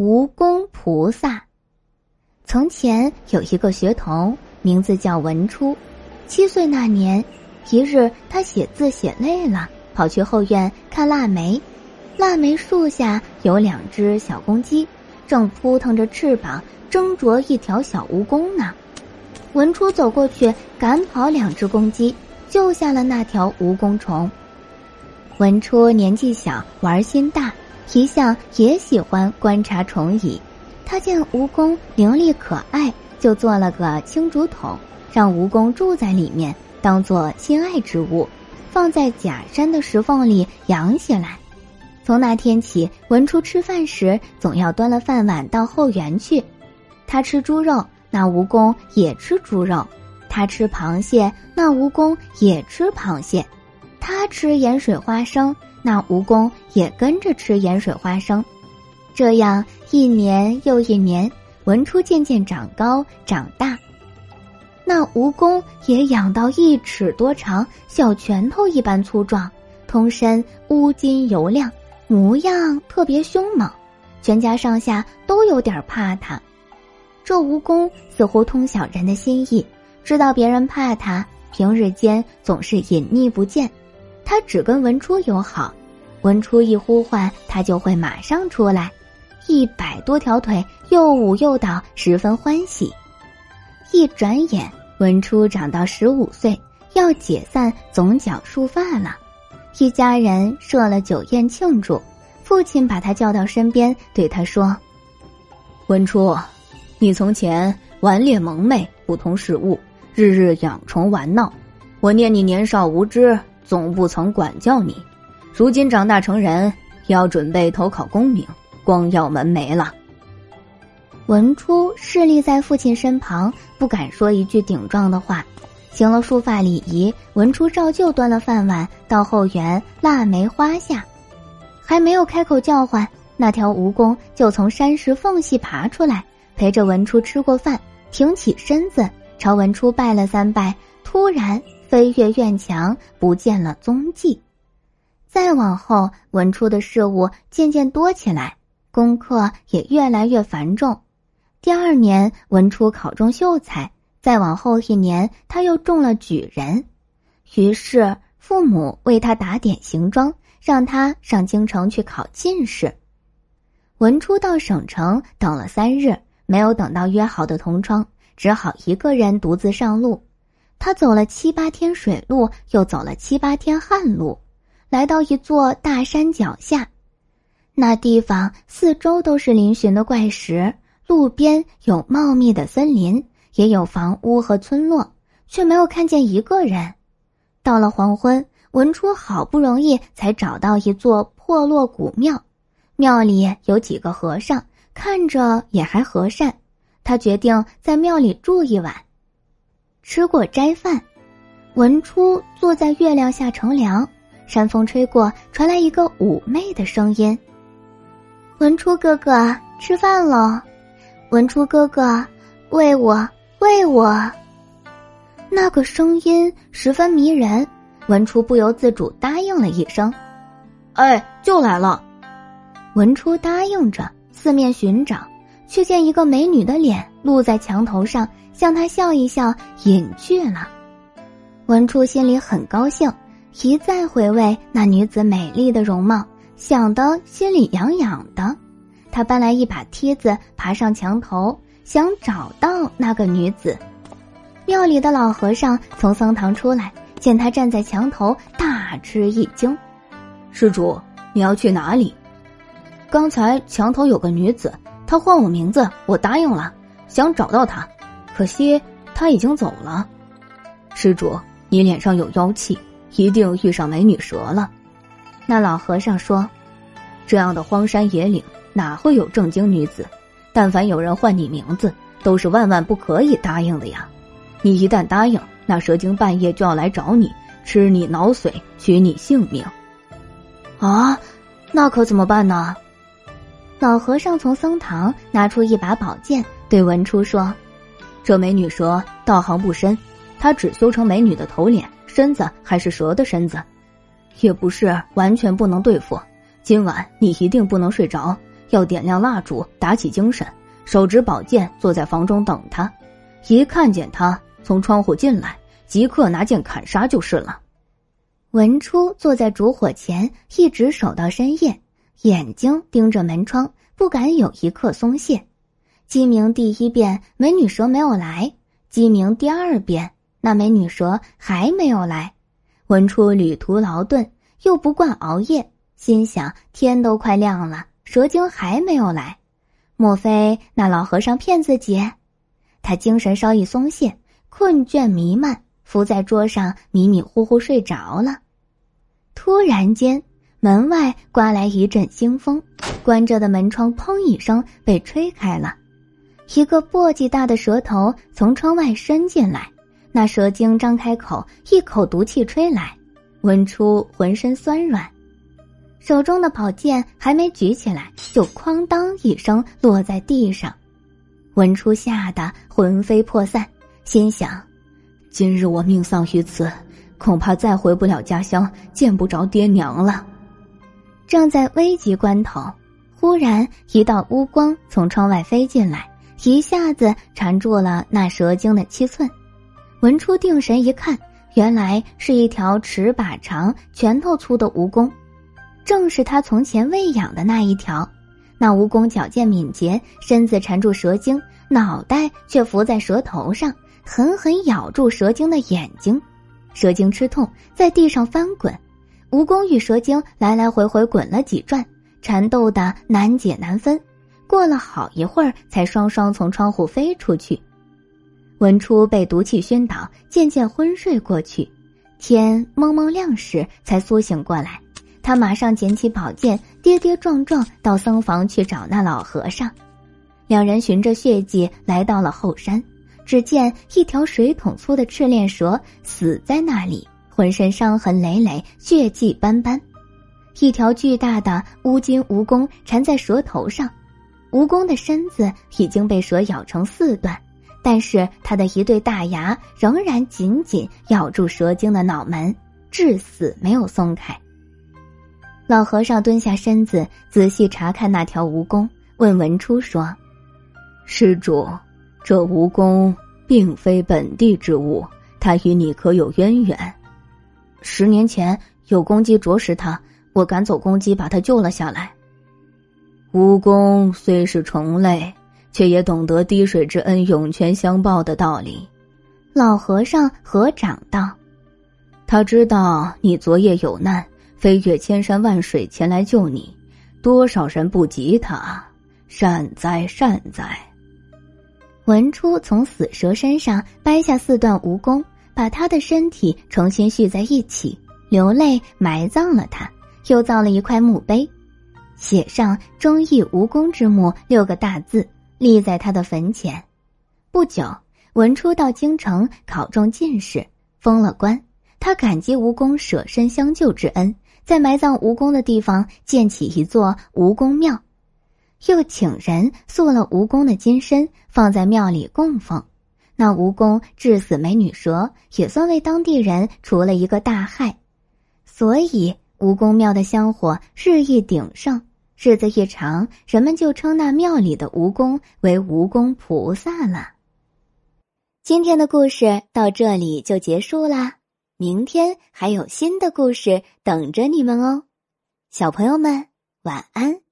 蜈蚣菩萨。从前有一个学童，名字叫文初。七岁那年，一日他写字写累了，跑去后院看腊梅。腊梅树下有两只小公鸡，正扑腾着翅膀争夺一条小蜈蚣呢。文初走过去，赶跑两只公鸡，救下了那条蜈蚣虫。文初年纪小，玩心大。一向也喜欢观察虫蚁，他见蜈蚣伶俐可爱，就做了个青竹筒，让蜈蚣住在里面，当做心爱之物，放在假山的石缝里养起来。从那天起，文初吃饭时总要端了饭碗到后园去。他吃猪肉，那蜈蚣也吃猪肉；他吃螃蟹，那蜈蚣也吃螃蟹；他吃盐水花生。那蜈蚣也跟着吃盐水花生，这样一年又一年，文初渐渐长高长大。那蜈蚣也养到一尺多长，小拳头一般粗壮，通身乌金油亮，模样特别凶猛，全家上下都有点怕他。这蜈蚣似乎通晓人的心意，知道别人怕他，平日间总是隐匿不见。他只跟文初友好，文初一呼唤，他就会马上出来，一百多条腿又舞又蹈，十分欢喜。一转眼，文初长到十五岁，要解散总角束发了，一家人设了酒宴庆祝。父亲把他叫到身边，对他说：“文初，你从前顽劣蒙昧，不通事物，日日养虫玩闹，我念你年少无知。”总不曾管教你，如今长大成人，要准备投考功名，光耀门楣了。文初侍立在父亲身旁，不敢说一句顶撞的话，行了束发礼仪。文初照旧端了饭碗到后园腊梅花下，还没有开口叫唤，那条蜈蚣就从山石缝隙爬出来，陪着文初吃过饭，挺起身子朝文初拜了三拜，突然。飞越院墙，不见了踪迹。再往后，文初的事物渐渐多起来，功课也越来越繁重。第二年，文初考中秀才；再往后一年，他又中了举人。于是，父母为他打点行装，让他上京城去考进士。文初到省城等了三日，没有等到约好的同窗，只好一个人独自上路。他走了七八天水路，又走了七八天旱路，来到一座大山脚下。那地方四周都是嶙峋的怪石，路边有茂密的森林，也有房屋和村落，却没有看见一个人。到了黄昏，文初好不容易才找到一座破落古庙，庙里有几个和尚，看着也还和善。他决定在庙里住一晚。吃过斋饭，文初坐在月亮下乘凉，山风吹过，传来一个妩媚的声音：“文初哥哥，吃饭喽！文初哥哥，喂我，喂我。”那个声音十分迷人，文初不由自主答应了一声：“哎，就来了。”文初答应着，四面寻找，却见一个美女的脸露在墙头上。向他笑一笑，隐去了。文初心里很高兴，一再回味那女子美丽的容貌，想得心里痒痒的。他搬来一把梯子，爬上墙头，想找到那个女子。庙里的老和尚从僧堂出来，见他站在墙头，大吃一惊：“施主，你要去哪里？”刚才墙头有个女子，她唤我名字，我答应了，想找到她。可惜他已经走了，施主，你脸上有妖气，一定遇上美女蛇了。那老和尚说：“这样的荒山野岭哪会有正经女子？但凡有人唤你名字，都是万万不可以答应的呀！你一旦答应，那蛇精半夜就要来找你，吃你脑髓，取你性命。啊，那可怎么办呢？”老和尚从僧堂拿出一把宝剑，对文初说。这美女蛇道行不深，她只修成美女的头脸，身子还是蛇的身子，也不是完全不能对付。今晚你一定不能睡着，要点亮蜡烛，打起精神，手执宝剑坐在房中等他。一看见他从窗户进来，即刻拿剑砍杀就是了。文初坐在烛火前，一直守到深夜，眼睛盯着门窗，不敢有一刻松懈。鸡鸣第一遍，美女蛇没有来；鸡鸣第二遍，那美女蛇还没有来。文初旅途劳顿，又不惯熬夜，心想：天都快亮了，蛇精还没有来，莫非那老和尚骗自己？他精神稍一松懈，困倦弥漫，伏在桌上迷迷糊糊睡着了。突然间，门外刮来一阵腥风，关着的门窗砰一声被吹开了，一个簸箕大的蛇头从窗外伸进来。那蛇精张开口，一口毒气吹来，闻出浑身酸软，手中的宝剑还没举起来，就哐当一声落在地上。文初吓得魂飞魄散，心想：今日我命丧于此，恐怕再回不了家乡，见不着爹娘了。正在危急关头，忽然一道乌光从窗外飞进来，一下子缠住了那蛇精的七寸。文初定神一看，原来是一条尺把长、拳头粗的蜈蚣，正是他从前喂养的那一条。那蜈蚣矫健敏捷，身子缠住蛇精，脑袋却伏在蛇头上，狠狠咬住蛇精的眼睛。蛇精吃痛，在地上翻滚。蜈蚣与蛇精来来回回滚了几转，缠斗得难解难分。过了好一会儿，才双双从窗户飞出去。文初被毒气熏倒，渐渐昏睡过去。天蒙蒙亮时，才苏醒过来。他马上捡起宝剑，跌跌撞撞到僧房去找那老和尚。两人循着血迹来到了后山，只见一条水桶粗的赤练蛇死在那里，浑身伤痕累累，血迹斑斑。一条巨大的乌金蜈蚣缠在蛇头上，蜈蚣的身子已经被蛇咬成四段，但是它的一对大牙仍然紧紧咬住蛇精的脑门，至死没有松开。老和尚蹲下身子，仔细查看那条蜈蚣，问文初说：“施主，这蜈蚣并非本地之物，它与你可有渊源？十年前有公鸡啄食它，我赶走公鸡，把它救了下来。蜈蚣虽是虫类，却也懂得滴水之恩涌泉相报的道理。”老和尚合掌道：“他知道你昨夜有难。”飞越千山万水前来救你，多少人不及他，善哉善哉。文初从死蛇身上掰下四段蜈蚣，把他的身体重新续在一起，流泪埋葬了他，又造了一块墓碑，写上“忠义无蚣之墓”六个大字，立在他的坟前。不久，文初到京城考中进士，封了官。他感激蜈蚣舍身相救之恩。在埋葬蜈蚣的地方建起一座蜈蚣庙，又请人塑了蜈蚣的金身放在庙里供奉。那蜈蚣致死美女蛇，也算为当地人除了一个大害。所以蜈蚣庙的香火日益鼎盛，日子一长，人们就称那庙里的蜈蚣为蜈蚣菩萨了。今天的故事到这里就结束啦。明天还有新的故事等着你们哦，小朋友们晚安。